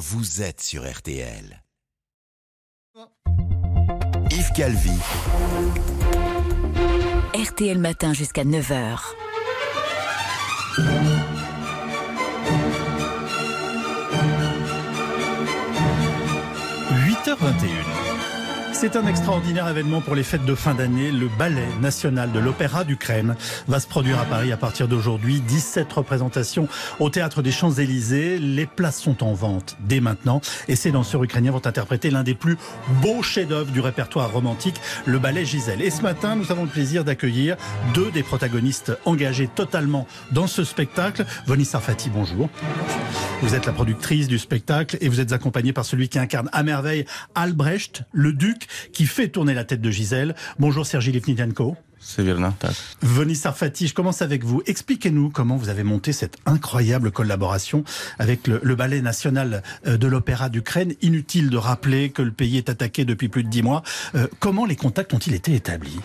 vous êtes sur RTL. Yves Calvi. RTL Matin jusqu'à 9h. 8h21. C'est un extraordinaire événement pour les fêtes de fin d'année. Le Ballet national de l'Opéra d'Ukraine va se produire à Paris à partir d'aujourd'hui. 17 représentations au Théâtre des Champs-Élysées. Les places sont en vente dès maintenant. Et ces danseurs ukrainiens vont interpréter l'un des plus beaux chefs-d'œuvre du répertoire romantique, le ballet Gisèle. Et ce matin, nous avons le plaisir d'accueillir deux des protagonistes engagés totalement dans ce spectacle. Vonnie Sarfati, bonjour. Vous êtes la productrice du spectacle et vous êtes accompagnée par celui qui incarne à merveille Albrecht, le duc, qui fait tourner la tête de Gisèle. Bonjour Sergi Lifnitenko. C'est Venissa hein. Fatih, je commence avec vous. Expliquez-nous comment vous avez monté cette incroyable collaboration avec le, Ballet national euh, de l'Opéra d'Ukraine. Inutile de rappeler que le pays est attaqué depuis plus de dix mois. Euh, comment les contacts ont-ils été établis?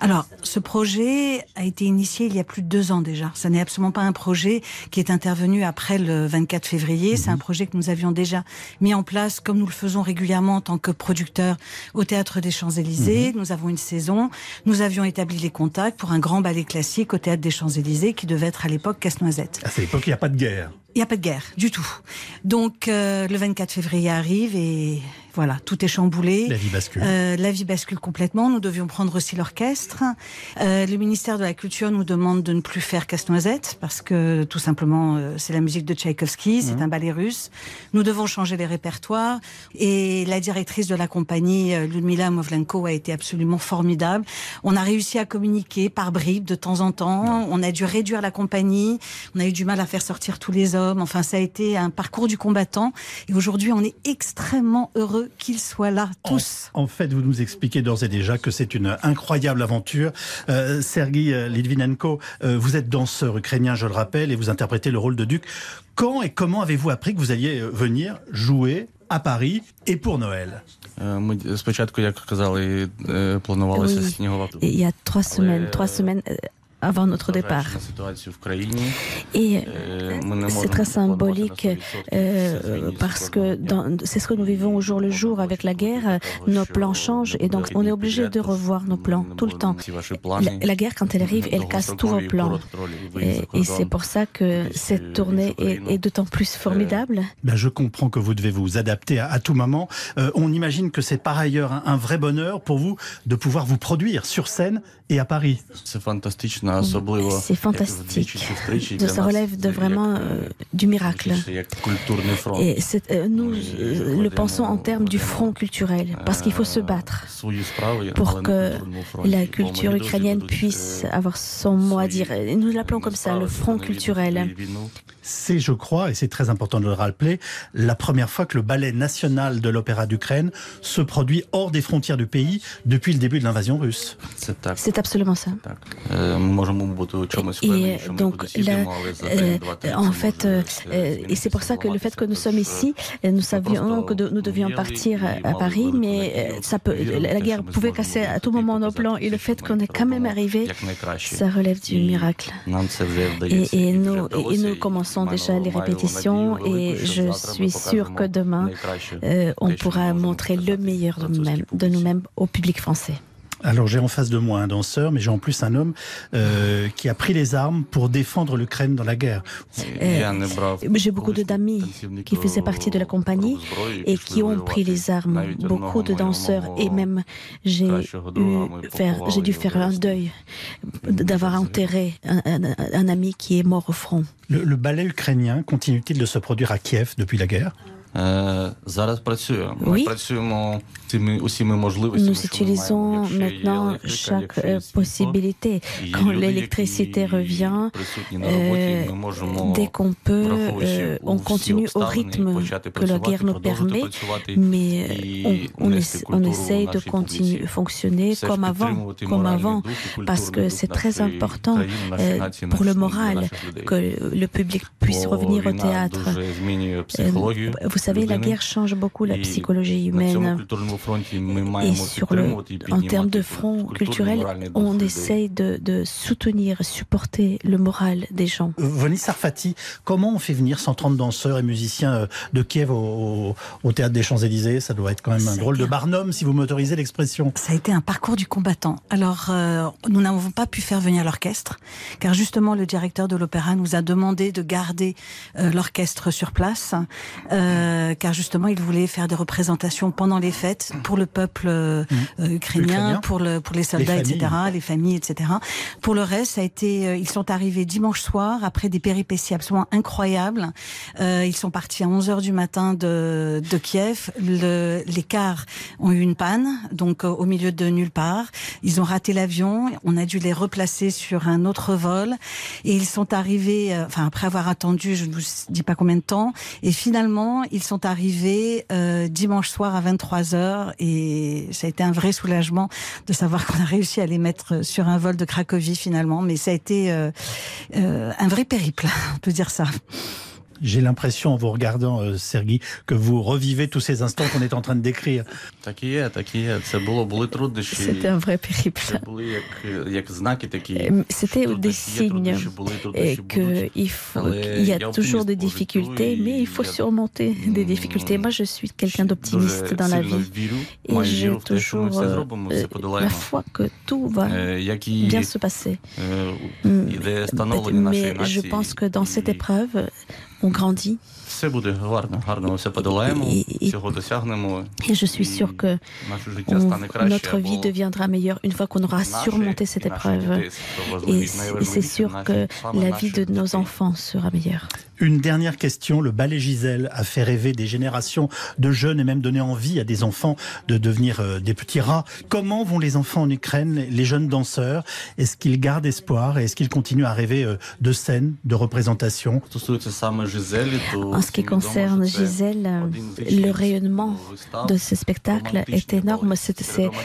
Alors, ce projet a été initié il y a plus de deux ans déjà. Ça n'est absolument pas un projet qui est intervenu après le 24 février. C'est mhm. un projet que nous avions déjà mis en place, comme nous le faisons régulièrement en tant que producteurs au Théâtre des Champs-Élysées. Mhm. Nous avons une saison. Nous avions établi les contacts pour un grand ballet classique au Théâtre des Champs-Élysées qui devait être à l'époque Casse-Noisette. À cette époque, il n'y a pas de guerre. Il n'y a pas de guerre du tout. Donc euh, le 24 février arrive et voilà, tout est chamboulé. La vie bascule. Euh, la vie bascule complètement. Nous devions prendre aussi l'orchestre. Euh, le ministère de la Culture nous demande de ne plus faire Casse-Noisette parce que tout simplement euh, c'est la musique de Tchaïkovski, c'est un ballet russe. Nous devons changer les répertoires et la directrice de la compagnie, euh, Ludmila Movlenko, a été absolument formidable. On a réussi à communiquer par bribes de temps en temps. On a dû réduire la compagnie. On a eu du mal à faire sortir tous les hommes. Enfin, ça a été un parcours du combattant. Et aujourd'hui, on est extrêmement heureux qu'ils soient là, tous. En, fait, vous nous expliquez d'ores et déjà que c'est une incroyable aventure. Euh, Litvinenko, euh, vous êtes danseur ukrainien, je le rappelle, et vous interprétez le rôle de Duc. Quand et comment avez-vous appris que vous alliez euh, venir jouer à Paris et pour Noël? Il y a trois semaines avant notre départ. Et c'est très symbolique parce que c'est ce que nous vivons au jour le jour avec la guerre. Nos plans changent et donc on est obligé de revoir nos plans tout le temps. La, guerre, quand elle arrive, elle casse tous vos plans. Et, c'est pour ça que cette tournée est, d'autant plus formidable. Ben, je comprends que vous devez vous adapter à, tout moment. Euh, on imagine que c'est par ailleurs un, un vrai bonheur pour vous de pouvoir vous produire sur scène et à Paris. C'est fantastique. C'est fantastique. Ça relève vraiment du miracle. Et nous le pensons en termes du front culturel, parce qu'il faut se battre pour que la culture ukrainienne puisse avoir son mot à dire. Nous l'appelons comme ça, le front culturel. C'est, je crois, et c'est très important de le rappeler, la première fois que le ballet national de l'opéra d'Ukraine se produit hors des frontières du pays depuis le début de l'invasion russe. C'est absolument ça. Так, Е, ми можемо бути у чомусь Et впевнені, що ми donc, кудись là, їдемо, але за euh, день, два-три en це fait, може, euh, е, euh, et c'est pour ça que le fait que nous sommes сформуватися, ici, euh, nous savions que de- nous devions partir à Paris, mais euh, ça peut, la la guerre pouvait casser à tout moment nos plans, et le fait qu'on est quand même arrivé, як найкраще. ça relève du І miracle. Нам це вже Et, вдається. et І вже nous, et вдалося, nous і commençons маємо- déjà les маємо répétitions надію et велику, що je завтра ми suis sûr покажемо que demain, найкраще euh, on те, що pourra ми можемо montrer le показати meilleur de французькій nous-mêmes, de публіці. nous-mêmes au public français. alors j'ai en face de moi un danseur, mais j'ai en plus un homme euh, qui a pris les armes pour défendre l'Ukraine dans la guerre. Eh, j'ai beaucoup d'amis qui faisaient partie de la compagnie et qui ont pris les armes. Beaucoup de danseurs et même j'ai dû faire un deuil euh, d'avoir enterré un, ami qui est mort au front. Le, le ballet ukrainien continue-t-il de se produire à Kiev depuis la guerre? Oui. Nous utilisons maintenant chaque possibilité. Quand l'électricité revient, dès qu'on peut, on continue au rythme que la guerre nous permet, mais on, on, essaie, de continuer à fonctionner comme avant, comme avant, parce que c'est très important pour le moral que le public puisse revenir au théâtre. Vous vous savez, la guerre change beaucoup la psychologie humaine. Et sur le, en termes de front culturel, on essaye de, de soutenir, supporter le moral des gens. Voni Sarfati, comment on fait venir 130 danseurs et musiciens de Kiev au, au théâtre des Champs-Élysées? Ça doit être quand même un drôle de barnum, si vous m'autorisez l'expression. Ça a été un parcours du combattant. Alors, euh, nous n'avons pas pu faire venir l'orchestre, car justement, le directeur de l'opéra nous a demandé de garder euh, l'orchestre sur place, euh, car justement, il voulait faire des représentations pendant les fêtes pour le peuple euh, mmh. ukrainien, ukrainien, pour, le, pour les soldats, les etc., les familles, etc. Pour le reste, ça a été, ils sont arrivés dimanche soir après des péripéties absolument incroyables. ils sont partis à 11 heures du matin de, de Kiev. Le, les cars ont eu une panne, donc au milieu de nulle part. Ils ont raté l'avion. On a dû les replacer sur un autre vol. Et ils sont arrivés, euh, enfin après avoir attendu, je ne vous dis pas combien de temps. Et finalement, ils sont arrivés euh, dimanche soir à 23 h Et ça a été un vrai soulagement de savoir qu'on a réussi à les mettre sur un vol de Cracovie finalement. Mais ça a été euh, euh un vrai périple, on peut dire ça. J'ai l'impression, en vous regardant, euh, Sergi, que vous revivez tous ces instants qu'on est en train de décrire. C'était un vrai périple. C'était des signes et que il, faut, il y a toujours des difficultés, mais il faut surmonter des difficultés. Moi, je suis quelqu'un d'optimiste dans la vie et j'ai toujours euh, la foi que tout va bien se passer. Mais je pense que dans cette épreuve, on grandit. Et, je suis sûr que notre vie deviendra meilleure une fois qu'on aura surmonté cette épreuve. Et c'est sûr que la vie de nos enfants sera meilleure. Une dernière question. Le ballet Gisèle a fait rêver des générations de jeunes et même donné envie à des enfants de devenir euh, des petits rats. Comment vont les enfants en Ukraine, les jeunes danseurs? Est-ce qu'ils gardent espoir et est-ce qu'ils continuent à rêver euh, de scènes, de représentations? En ce qui concerne Gisèle, le rayonnement de ce spectacle est énorme.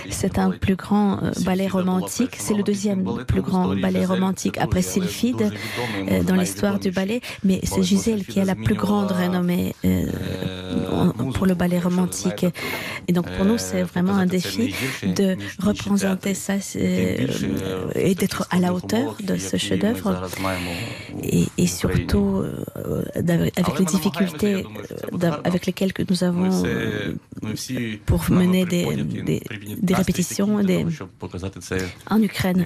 C'est un plus grand euh, ballet romantique. C'est le deuxième plus grand ballet romantique après Sylphide dans l'histoire du ballet. Mais Gisèle qui a la plus grande renommée euh, pour le ballet romantique. Et donc pour nous, c'est vraiment un défi de représenter ça et d'être à la hauteur de ce chef-d'œuvre. Et, surtout, euh, avec les difficultés euh, avec lesquelles que nous avons pour mener des, des, répétitions des, en Ukraine.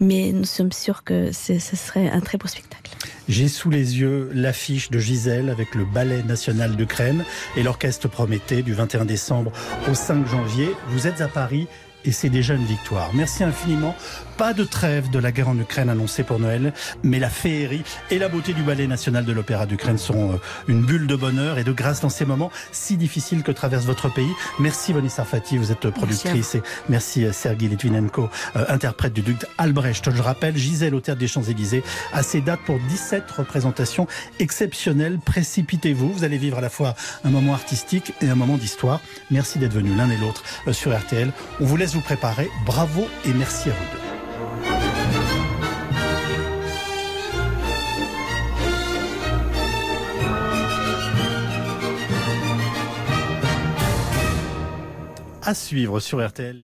Mais nous sommes sûrs que ce serait un très beau spectacle. J'ai sous les yeux l'affiche de Gisèle avec le Ballet national d'Ukraine et l'orchestre Prométhée du 21 décembre au 5 janvier. Vous êtes à Paris et c'est déjà une victoire. Merci infiniment. Pas de trêve de la guerre en Ukraine annoncée pour Noël, mais la féerie et la beauté du ballet national de l'opéra d'Ukraine sont euh, une bulle de bonheur et de grâce dans ces moments si difficiles que traverse votre pays. Merci Vanessa Fati, vous êtes productrice et merci euh, Sergei Litvinenko, euh, interprète du duc Albrecht. Je rappelle, Gisèle au Théâtre des Champs-Élysées à ses dates pour 17 représentations exceptionnelles. Précipitez-vous, vous allez vivre à la fois un moment artistique et un moment d'histoire. Merci d'être venus l'un et l'autre sur RTL. On vous laisse vous préparer. Bravo et merci à vous deux. À suivre sur RTL.